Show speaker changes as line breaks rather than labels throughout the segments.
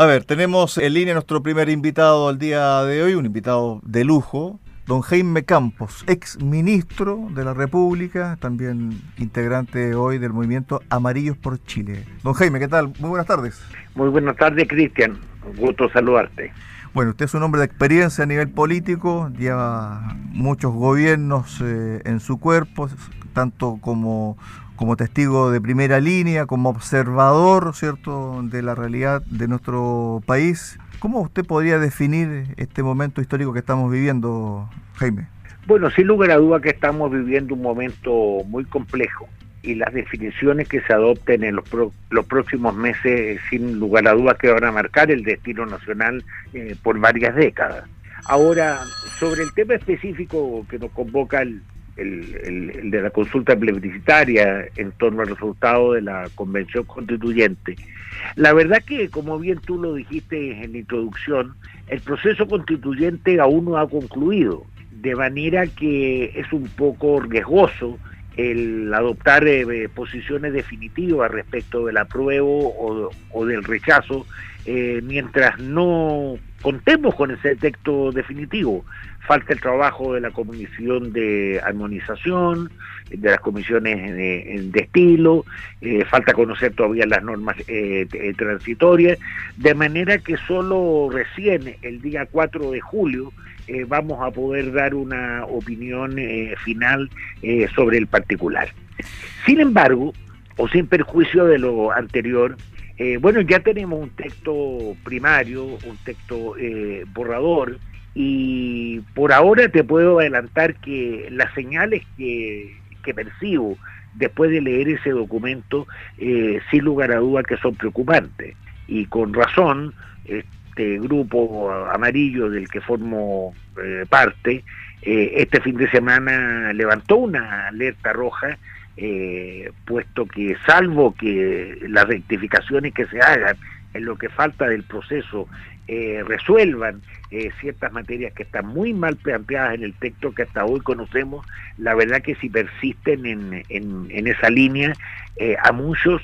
A ver, tenemos en línea nuestro primer invitado al día de hoy, un invitado de lujo, don Jaime Campos, ex ministro de la República, también integrante hoy del movimiento Amarillos por Chile. Don Jaime, ¿qué tal? Muy buenas tardes.
Muy buenas tardes, Cristian. gusto saludarte.
Bueno, usted es un hombre de experiencia a nivel político, lleva muchos gobiernos eh, en su cuerpo, tanto como, como testigo de primera línea, como observador, ¿cierto?, de la realidad de nuestro país. ¿Cómo usted podría definir este momento histórico que estamos viviendo, Jaime?
Bueno, sin lugar a duda que estamos viviendo un momento muy complejo y las definiciones que se adopten en los, los próximos meses, sin lugar a dudas, que van a marcar el destino nacional eh, por varias décadas. Ahora, sobre el tema específico que nos convoca el, el, de la consulta plebiscitaria en torno al resultado de la convención constituyente, la verdad que, como bien tú lo dijiste en la introducción, el proceso constituyente aún no ha concluido, de manera que es un poco riesgoso el adoptar eh, posiciones definitivas respecto del apruebo o, del rechazo eh, mientras no contemos con ese texto definitivo. Falta el trabajo de la comisión de armonización, de las comisiones de, estilo, eh, falta conocer todavía las normas transitorias, de manera que solo recién el día 4 de julio eh, vamos a poder dar una opinión eh, final eh, sobre el particular. Sin embargo, o sin perjuicio de lo anterior, bueno, ya tenemos un texto primario, un texto borrador, y por ahora te puedo adelantar que las señales que, percibo después de leer ese documento, sin lugar a duda que son preocupantes. Y con razón, este grupo amarillo del que formo eh, parte, eh, este fin de semana levantó una alerta roja, eh, puesto que salvo que las rectificaciones que se hagan en lo que falta del proceso resuelvan ciertas materias que están muy mal planteadas en el texto que hasta hoy conocemos, la verdad que si persisten en, esa línea, a muchos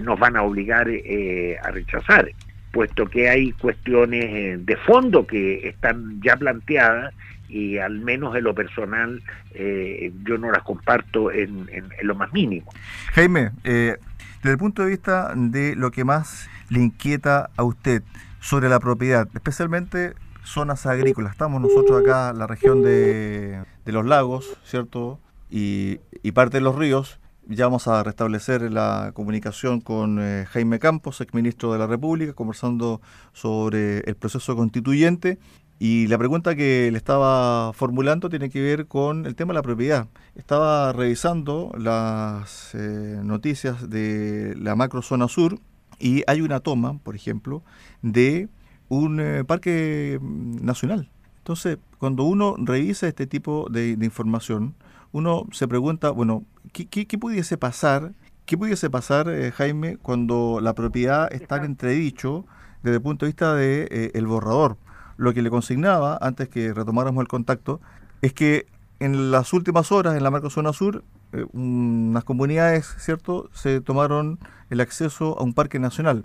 nos van a obligar a rechazar puesto que hay cuestiones eh, de fondo que están ya planteadas y al menos en lo personal eh, yo no las comparto en, lo más mínimo.
Jaime, eh, desde el punto de vista de lo que más le inquieta a usted sobre la propiedad, especialmente zonas agrícolas, estamos nosotros acá, en la región de, de los lagos, ¿cierto? Y, y parte de los ríos, ya vamos a restablecer la comunicación con eh, Jaime Campos, exministro de la República, conversando sobre el proceso constituyente. Y la pregunta que le estaba formulando tiene que ver con el tema de la propiedad. Estaba revisando las eh, noticias de la macrozona sur y hay una toma, por ejemplo, de un eh, parque nacional. Entonces, cuando uno revisa este tipo de información, uno se pregunta, bueno, ¿qué, pudiese pasar? ¿Qué pudiese pasar, eh, Jaime, cuando la propiedad está en entredicho desde el punto de vista del de, eh, el borrador? Lo que le consignaba, antes que retomáramos el contacto, es que en las últimas horas en la Zona Sur, eh, unas comunidades, ¿cierto?, se tomaron el acceso a un parque nacional,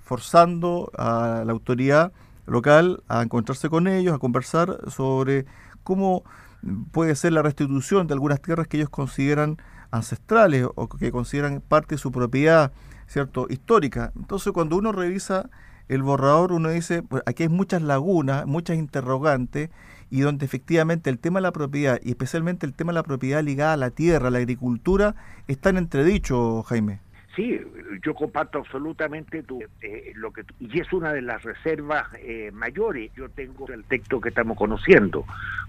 forzando a la autoridad local a encontrarse con ellos, a conversar sobre cómo puede ser la restitución de algunas tierras que ellos consideran ancestrales o que consideran parte de su propiedad, ¿cierto?, histórica. Entonces, cuando uno revisa el borrador, uno dice, pues aquí hay muchas lagunas, muchas interrogantes, y donde efectivamente el tema de la propiedad, y especialmente el tema de la propiedad ligada a la tierra, a la agricultura, está en entredicho, Jaime.
Sí, yo comparto absolutamente tu, eh, lo que y es una de las reservas eh, mayores. Yo tengo el texto que estamos conociendo,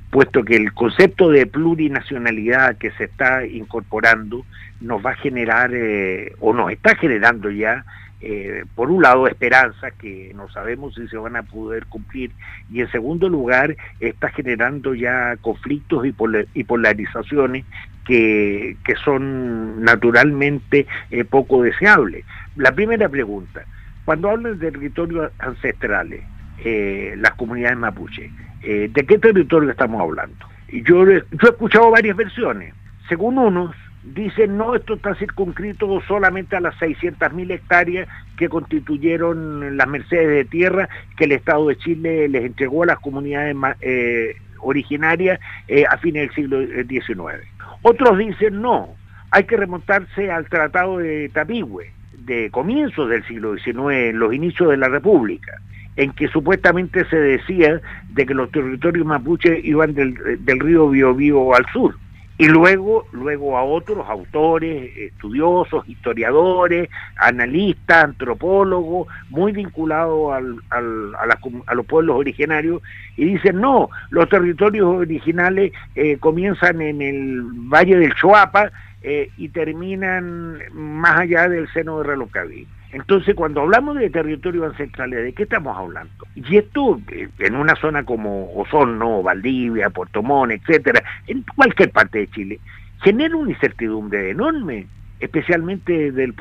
puesto que el concepto de plurinacionalidad que se está incorporando nos va a generar eh, o nos está generando ya eh, por un lado, esperanza que no sabemos si se van a poder cumplir, y en segundo lugar, está generando ya conflictos y, polarizaciones que, son naturalmente eh, poco deseables. La primera pregunta, cuando hablan de territorios ancestrales, eh, las comunidades mapuche, ¿de qué territorio estamos hablando? Yo, yo he escuchado varias versiones. Según unos, dicen no, esto está circunscrito solamente a las 600.000 hectáreas que constituyeron las mercedes de tierra que el Estado de Chile les entregó a las comunidades eh, originarias eh, a fines del siglo XIX. Otros dicen no, hay que remontarse al Tratado de Tapigüe, de comienzos del siglo XIX, en los inicios de la República, en que supuestamente se decía de que los territorios mapuches iban del río Biobío al sur y luego, luego a otros autores, estudiosos, historiadores, analistas, antropólogos, muy vinculados a, los pueblos originarios, y dicen, no, los territorios originales eh, comienzan en el Valle del Choapa eh, y terminan más allá del seno de Relocaví. Entonces, cuando hablamos de territorios ancestrales, ¿de qué estamos hablando? Y esto, eh, en una zona como Osorno, Valdivia, Puerto Montt, etcétera, en cualquier parte de Chile, genera una incertidumbre enorme, especialmente del,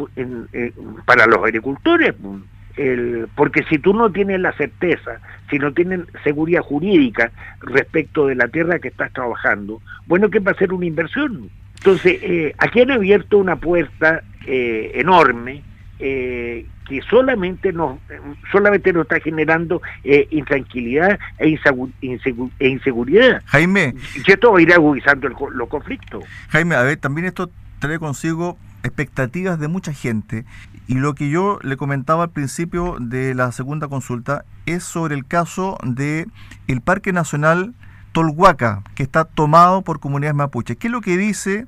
para los agricultores. porque si tú no tienes la certeza, si no tienes seguridad jurídica respecto de la tierra que estás trabajando, bueno, ¿qué va a ser una inversión? Entonces, eh, aquí han abierto una puerta eh, enorme eh, que solamente nos, solamente nos está generando eh, intranquilidad e, e, inseguridad.
Jaime.
Y esto va a ir agudizando los conflictos.
Jaime, a ver, también esto trae consigo expectativas de mucha gente y lo que yo le comentaba al principio de la segunda consulta es sobre el caso de el Parque Nacional Tolhuaca, que está tomado por comunidades mapuches. ¿Qué es lo que dice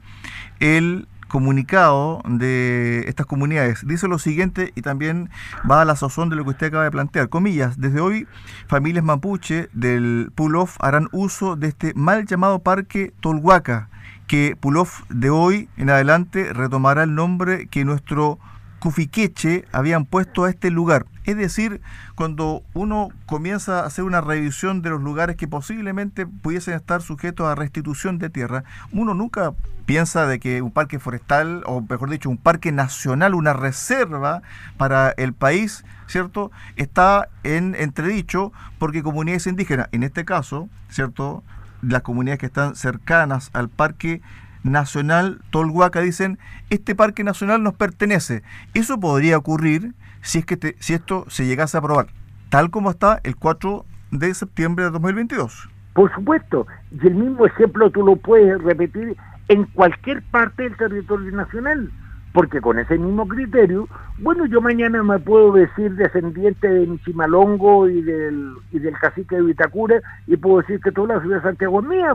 el comunicado de estas comunidades dice lo siguiente y también va a la sazón de lo que usted acaba de plantear. Comillas, desde hoy familias mapuche del Pulof harán uso de este mal llamado parque Tolhuaca, que Pulof de hoy en adelante retomará el nombre que nuestro Cufiqueche habían puesto a este lugar. Es decir, cuando uno comienza a hacer una revisión de los lugares que posiblemente pudiesen estar sujetos a restitución de tierra, uno nunca piensa de que un parque forestal, o mejor dicho, un parque nacional, una reserva para el país, ¿cierto? Está en entredicho porque comunidades indígenas, en este caso, ¿cierto? Las comunidades que están cercanas al parque Nacional Tolhuaca dicen, este parque nacional nos pertenece. Eso podría ocurrir si es que si esto se llegase a aprobar, tal como está el 4 de septiembre de 2022.
Por supuesto, y el mismo ejemplo tú lo puedes repetir en cualquier parte del territorio nacional porque con ese mismo criterio, bueno, yo mañana me puedo decir descendiente de Michimalongo y del, y del cacique de Vitacura y puedo decir que toda la ciudad de Santiago es mía.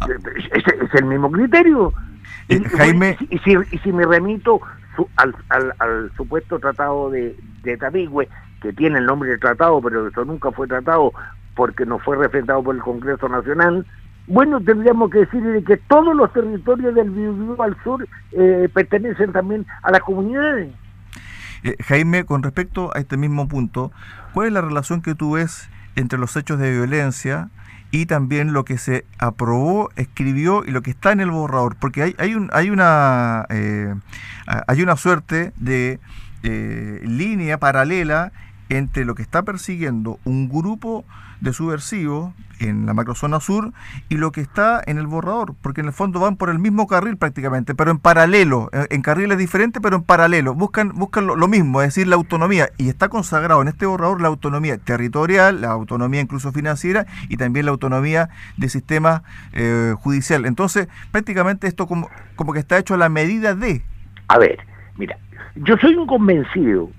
Ah. Es, el mismo criterio.
Eh, Jaime...
Y, si, y si me remito al, al, supuesto tratado de, de Tabigüe, que tiene el nombre de tratado, pero eso nunca fue tratado porque no fue refrendado por el Congreso Nacional, bueno, tendríamos que decir que todos los territorios del Biobío al sur eh, pertenecen también a las comunidades.
Eh, Jaime, con respecto a este mismo punto, ¿cuál es la relación que tú ves entre los hechos de violencia y también lo que se aprobó, escribió y lo que está en el borrador? Porque hay, hay, un, hay, una, eh, hay una suerte de línea paralela entre lo que está persiguiendo un grupo de subversivos en la macrozona sur y lo que está en el borrador, porque en el fondo van por el mismo carril prácticamente, pero en paralelo, en carriles diferentes, pero en paralelo, buscan, buscan lo, mismo, es decir, la autonomía, y está consagrado en este borrador la autonomía territorial, la autonomía incluso financiera y también la autonomía del sistema eh, judicial. Entonces, prácticamente esto como, como que está hecho a la medida de...
A ver, mira, yo soy un convencido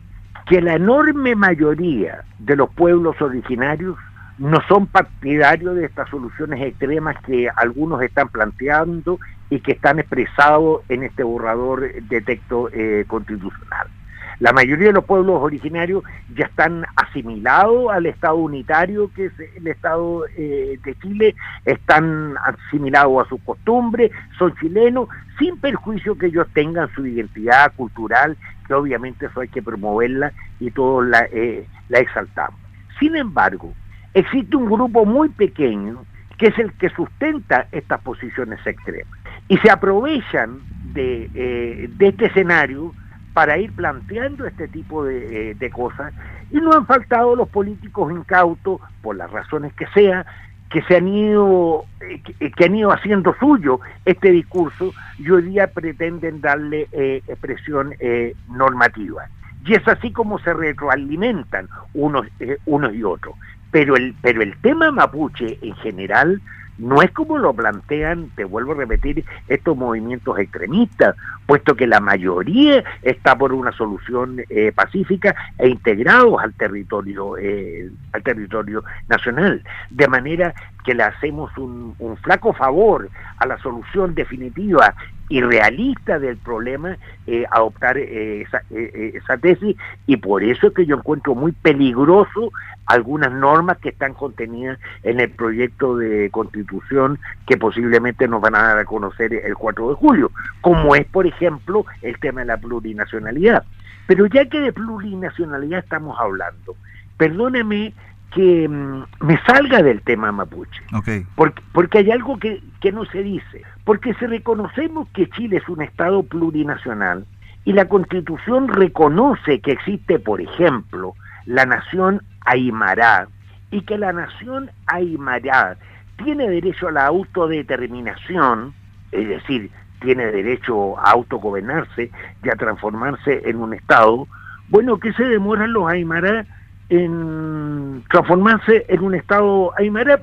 que la enorme mayoría de los pueblos originarios no son partidarios de estas soluciones extremas que algunos están planteando y que están expresados en este borrador de texto eh, constitucional. La mayoría de los pueblos originarios ya están asimilados al Estado unitario que es el Estado eh, de Chile, están asimilados a sus costumbres, son chilenos, sin perjuicio que ellos tengan su identidad cultural obviamente eso hay que promoverla y todos la, eh, la exaltamos. Sin embargo, existe un grupo muy pequeño que es el que sustenta estas posiciones extremas y se aprovechan de, eh, de este escenario para ir planteando este tipo de, eh, de, cosas y no han faltado los políticos incautos, por las razones que sea, que se han ido eh, que, han ido haciendo suyo este discurso y hoy día pretenden darle eh, expresión eh, normativa. Y es así como se retroalimentan unos, eh, unos y otros. Pero el, pero el tema mapuche en general no es como lo plantean, te vuelvo a repetir, estos movimientos extremistas, puesto que la mayoría está por una solución eh, pacífica e integrados al territorio, eh, al territorio nacional. De manera que le hacemos un, flaco favor a la solución definitiva y realista del problema eh, adoptar esa, esa tesis y por eso es que yo encuentro muy peligroso algunas normas que están contenidas en el proyecto de constitución que posiblemente nos van a dar a conocer el 4 de julio, como es, por ejemplo, el tema de la plurinacionalidad. Pero ya que de plurinacionalidad estamos hablando, perdóneme que mm, me salga del tema mapuche, porque, porque hay algo que, que no se dice, porque si reconocemos que Chile es un Estado plurinacional y la Constitución reconoce que existe, por ejemplo, la nación Aymara y que la nación Aymara tiene derecho a la autodeterminación, es decir, tiene derecho a autogobernarse y a transformarse en un Estado, bueno, ¿qué se demoran los Aymara en transformarse en un Estado Aymara?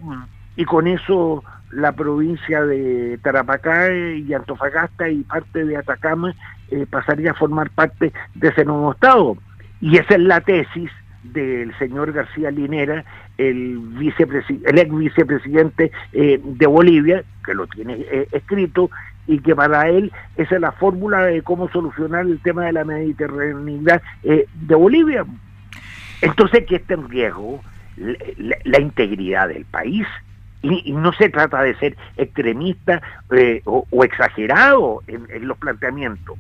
Y con eso la provincia de Tarapacá y Antofagasta y parte de Atacama eh, pasaría a formar parte de ese nuevo Estado. Y esa es la tesis del señor García Linera, el, el ex vicepresidente eh, de Bolivia, que lo tiene eh, escrito, y que para él esa es la fórmula de cómo solucionar el tema de la mediterraneidad eh, de Bolivia. Entonces, que está en riesgo la, integridad del país. Y, no se trata de ser extremista o, exagerado en los planteamientos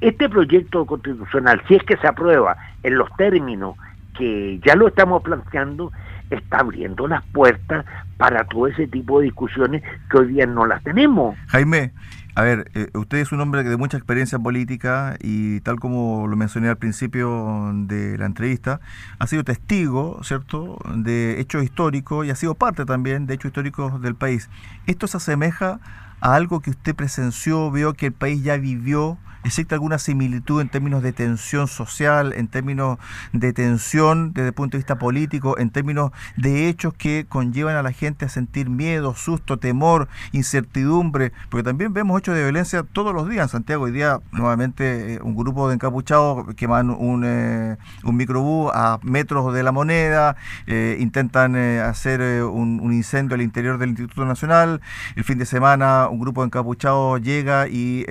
este proyecto constitucional, si es que se aprueba en los términos que ya lo estamos planteando, está abriendo las puertas para todo ese tipo de discusiones que hoy día no las tenemos.
Jaime, a ver, eh, usted es un hombre de mucha experiencia política y tal como lo mencioné al principio de la entrevista, ha sido testigo, ¿cierto?, de hechos históricos y ha sido parte también de hechos históricos del país. ¿Esto se asemeja a algo que usted presenció, vio que el país ya vivió ¿Existe alguna similitud en términos de tensión social, en términos de tensión desde el punto de vista político, en términos de hechos que conllevan a la gente a sentir miedo, susto, temor, incertidumbre? Porque también vemos hechos de violencia todos los días en Santiago. Hoy día, nuevamente, eh, un grupo de encapuchados queman un, eh, un microbús a metros de la moneda, eh, intentan hacer un, un, incendio al interior del Instituto Nacional. El fin de semana, un grupo de encapuchados llega y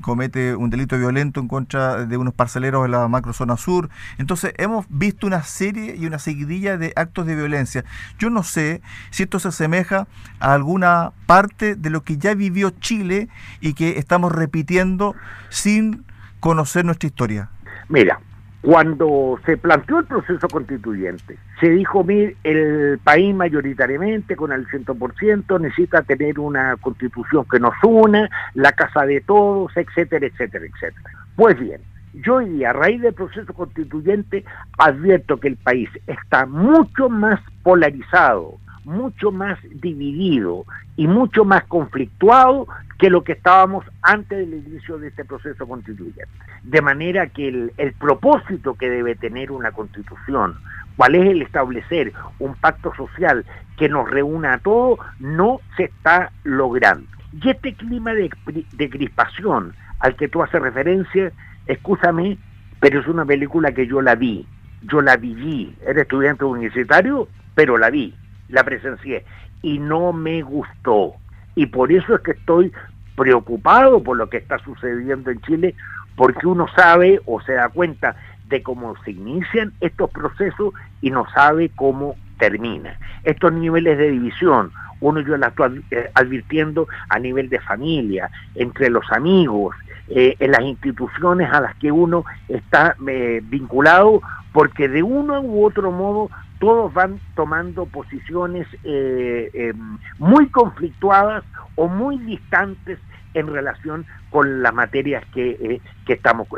comete un delito violento en contra de unos parceleros en la macrozona sur. Entonces hemos visto una serie y una seguidilla de actos de violencia. Yo no sé si esto se asemeja a alguna parte de lo que ya vivió Chile y que estamos repitiendo sin conocer nuestra historia.
Mira, cuando se planteó el proceso constituyente, se dijo, mire, el país mayoritariamente, con el 100%, necesita tener una constitución que nos una, la casa de todos, etcétera, etcétera, etcétera. Pues bien, yo hoy a raíz del proceso constituyente, advierto que el país está mucho más polarizado, mucho más dividido y mucho más conflictuado que lo que estábamos antes del inicio de este proceso constituyente. De manera que el, propósito que debe tener una constitución, cuál es el establecer un pacto social que nos reúna a todos, no se está logrando. Y este clima de, de crispación al que tú haces referencia, escúchame, pero es una película que yo la vi, yo la viví, era estudiante universitario, pero la vi la presencié y no me gustó. Y por eso es que estoy preocupado por lo que está sucediendo en Chile, porque uno sabe o se da cuenta de cómo se inician estos procesos y no sabe cómo termina. Estos niveles de división, uno yo la estoy eh, advirtiendo a nivel de familia, entre los amigos, eh, en las instituciones a las que uno está eh, vinculado, porque de uno u otro modo todos van tomando posiciones eh, eh, muy conflictuadas o muy distantes en relación con las materias que, eh, que estamos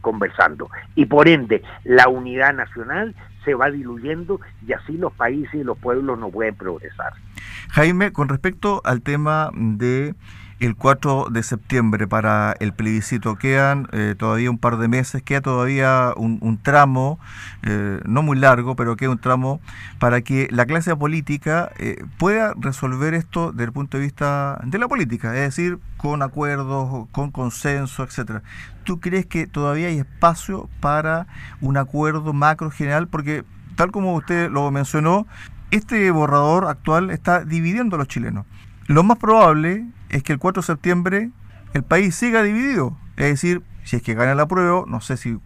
conversando. Y por ende, la unidad nacional se va diluyendo y así los países y los pueblos no pueden progresar.
Jaime, con respecto al tema de el 4 de septiembre para el plebiscito. Quedan eh, todavía un par de meses, queda todavía un, tramo, eh, no muy largo, pero queda un tramo para que la clase política eh, pueda resolver esto desde el punto de vista de la política, es decir, con acuerdos, con consenso, etcétera. ¿Tú crees que todavía hay espacio para un acuerdo macro general? Porque tal como usted lo mencionó, este borrador actual está dividiendo a los chilenos. Lo más probable es que el 4 de septiembre el país siga dividido. Es decir, si es que gana la prueba, no sé si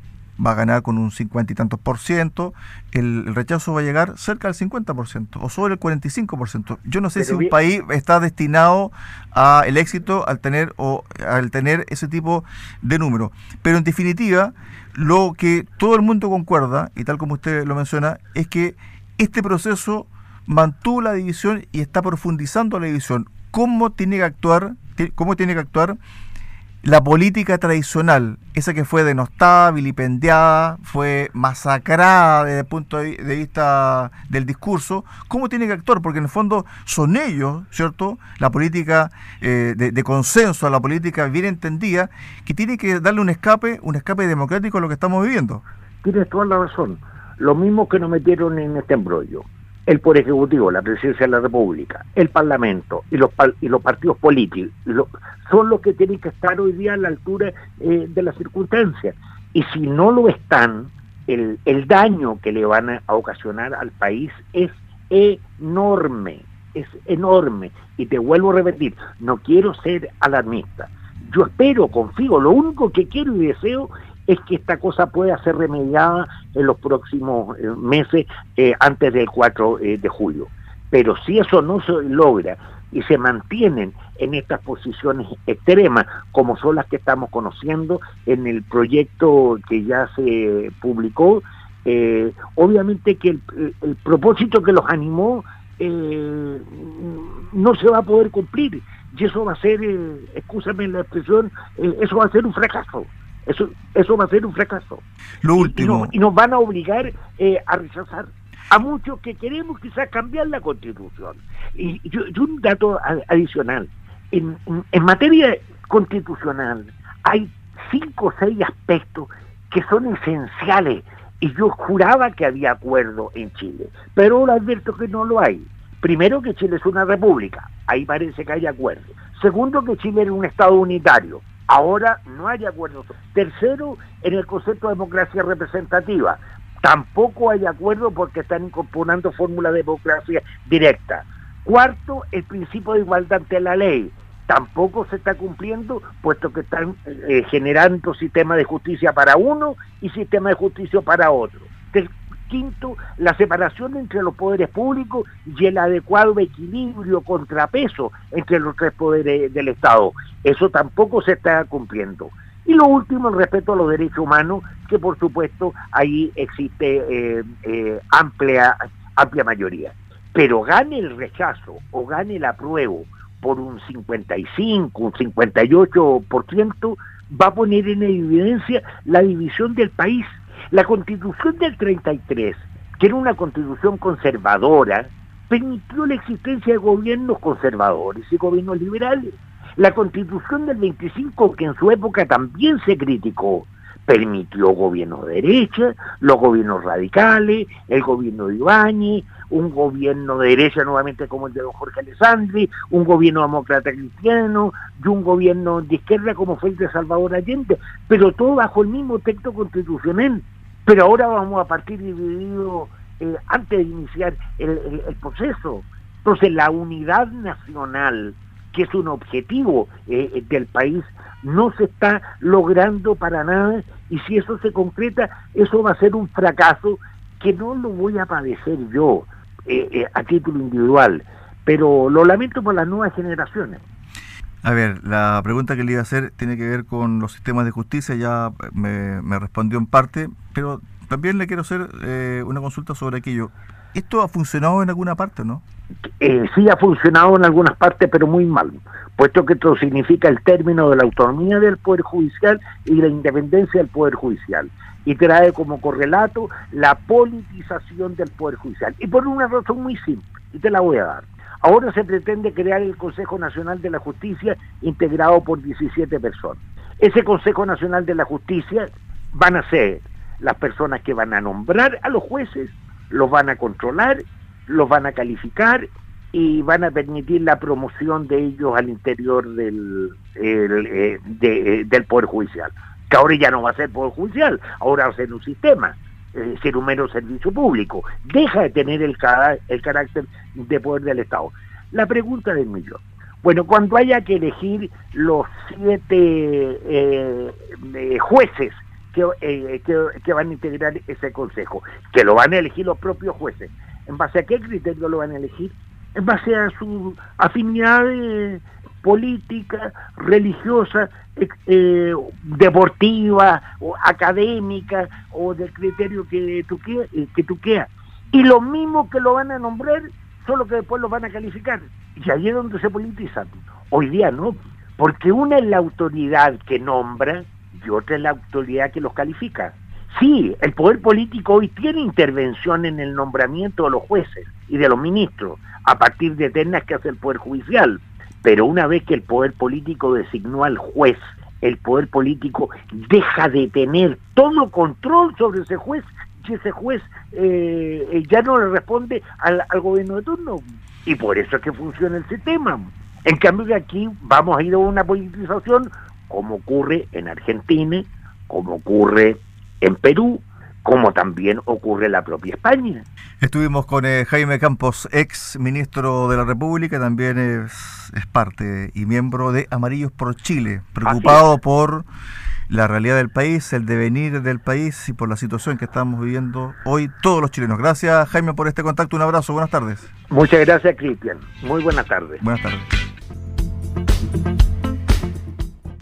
va a ganar con un 50 y tantos por ciento, el, rechazo va a llegar cerca del 50 por ciento o sobre el 45 por ciento. Yo no sé si un país está destinado al éxito al tener o al tener ese tipo de número. Pero en definitiva, lo que todo el mundo concuerda, y tal como usted lo menciona, es que este proceso mantuvo la división y está profundizando la división. ¿Cómo tiene que actuar, cómo tiene que actuar la política tradicional, esa que fue denostada, vilipendiada, fue masacrada desde el punto de vista del discurso, ¿cómo tiene que actuar? Porque en el fondo son ellos, ¿cierto? La política eh, de, de, consenso, la política bien entendida, que tiene que darle un escape, un escape democrático a lo que estamos viviendo.
Tienes toda la razón. Lo mismo que nos metieron en este embrollo el Poder Ejecutivo, la Presidencia de la República, el Parlamento y los, y los partidos políticos son los que tienen que estar hoy día a la altura eh, de las circunstancias. Y si no lo están, el, el daño que le van a, ocasionar al país es enorme, es enorme. Y te vuelvo a repetir, no quiero ser alarmista. Yo espero, confío, lo único que quiero y deseo es que esta cosa pueda ser remediada en los próximos eh, meses eh, antes del 4 eh, de julio. Pero si eso no se logra y se mantienen en estas posiciones extremas, como son las que estamos conociendo en el proyecto que ya se publicó, obviamente que el, propósito que los animó no se va a poder cumplir. Y eso va a ser, escúchame la expresión, eso va a ser un fracaso. Eso, eso va a ser un fracaso.
Lo último.
Y, nos, van a obligar eh, a rechazar a muchos que queremos quizás cambiar la constitución. Y, un dato adicional. En, en, materia constitucional hay cinco o seis aspectos que son esenciales y yo juraba que había acuerdo en Chile, pero ahora advierto que no lo hay. Primero que Chile es una república, ahí parece que hay acuerdo. Segundo que Chile es un Estado unitario, Ahora no hay acuerdo. Tercero, en el concepto de democracia representativa. Tampoco hay acuerdo porque están incorporando fórmulas de democracia directa. Cuarto, el principio de igualdad ante la ley. Tampoco se está cumpliendo, puesto que están eh, generando sistema de justicia para uno y sistema de justicia para otro. Quinto, la separación entre los poderes públicos y el adecuado equilibrio, contrapeso entre los tres poderes del Estado. Eso tampoco se está cumpliendo. Y lo último, el respeto a los derechos humanos, que por supuesto ahí existe eh, eh, amplia, amplia mayoría. Pero gane el rechazo o gane el apruebo por un 55, un 58%, va a poner en evidencia la división del país la constitución del 33, que era una constitución conservadora, permitió la existencia de gobiernos conservadores y gobiernos liberales. La constitución del 25, que en su época también se criticó, permitió gobiernos de derecha, los gobiernos radicales, el gobierno de Ibáñez, un gobierno de derecha nuevamente como el de don Jorge Alessandri, un gobierno demócrata cristiano y un gobierno de izquierda como fue el de Salvador Allende, pero todo bajo el mismo texto constitucional. Pero ahora vamos a partir dividido eh, antes de iniciar el, proceso. Entonces la unidad nacional, que es un objetivo eh, del país, no se está logrando para nada y si eso se concreta, eso va a ser un fracaso que no lo voy a padecer yo eh, a título individual, pero lo lamento por las nuevas generaciones.
A ver, la pregunta que le iba a hacer tiene que ver con los sistemas de justicia, ya me, respondió en parte, pero también le quiero hacer eh, una consulta sobre aquello. ¿Esto ha funcionado en alguna parte, no?
Eh, sí ha funcionado en algunas partes, pero muy mal, puesto que esto significa el término de la autonomía del Poder Judicial y la independencia del Poder Judicial. Y trae como correlato la politización del Poder Judicial. Y por una razón muy simple, y te la voy a dar Ahora se pretende crear el Consejo Nacional de la Justicia integrado por 17 personas. Ese Consejo Nacional de la Justicia van a ser las personas que van a nombrar a los jueces, los van a controlar, los van a calificar y van a permitir la promoción de ellos al interior del, eh, del Poder Judicial. Que ahora ya no va a ser Poder Judicial, ahora va a ser un sistema, eh, ser un mero servicio público. Deja de tener el, el carácter de poder del Estado. La pregunta del millón. Bueno, cuando haya que elegir los siete eh, jueces que, que, van a integrar ese consejo, que lo van a elegir los propios jueces. ¿En base a qué criterio lo van a elegir? En base a su afinidad política, religiosa, eh, deportiva, o académica, o del criterio que tú, eh, quieras. Y lo mismo que lo van a nombrar, solo que después lo van a calificar. Y ahí es donde se politizan. Hoy día no, porque una es la autoridad que nombra y otra es la autoridad que los califica. Sí, el poder político hoy tiene intervención en el nombramiento de los jueces y de los ministros, a partir de ternas que hace el Poder Judicial. Pero una vez que el poder político designó al juez, el poder político deja de tener todo control sobre ese juez y ese juez eh, ya no le responde al, gobierno de turno. Y por eso es que funciona el sistema. En cambio de aquí vamos a ir a una politización como ocurre en Argentina, como ocurre en Perú, como también ocurre en la propia España.
Estuvimos con eh, Jaime Campos, ex ministro de la República, también es, es, parte y miembro de Amarillos por Chile, preocupado por la realidad del país, el devenir del país y por la situación que estamos viviendo hoy todos los chilenos. Gracias Jaime por este contacto, un abrazo, buenas tardes.
Muchas gracias Cristian, muy buenas tardes.
Buenas tardes.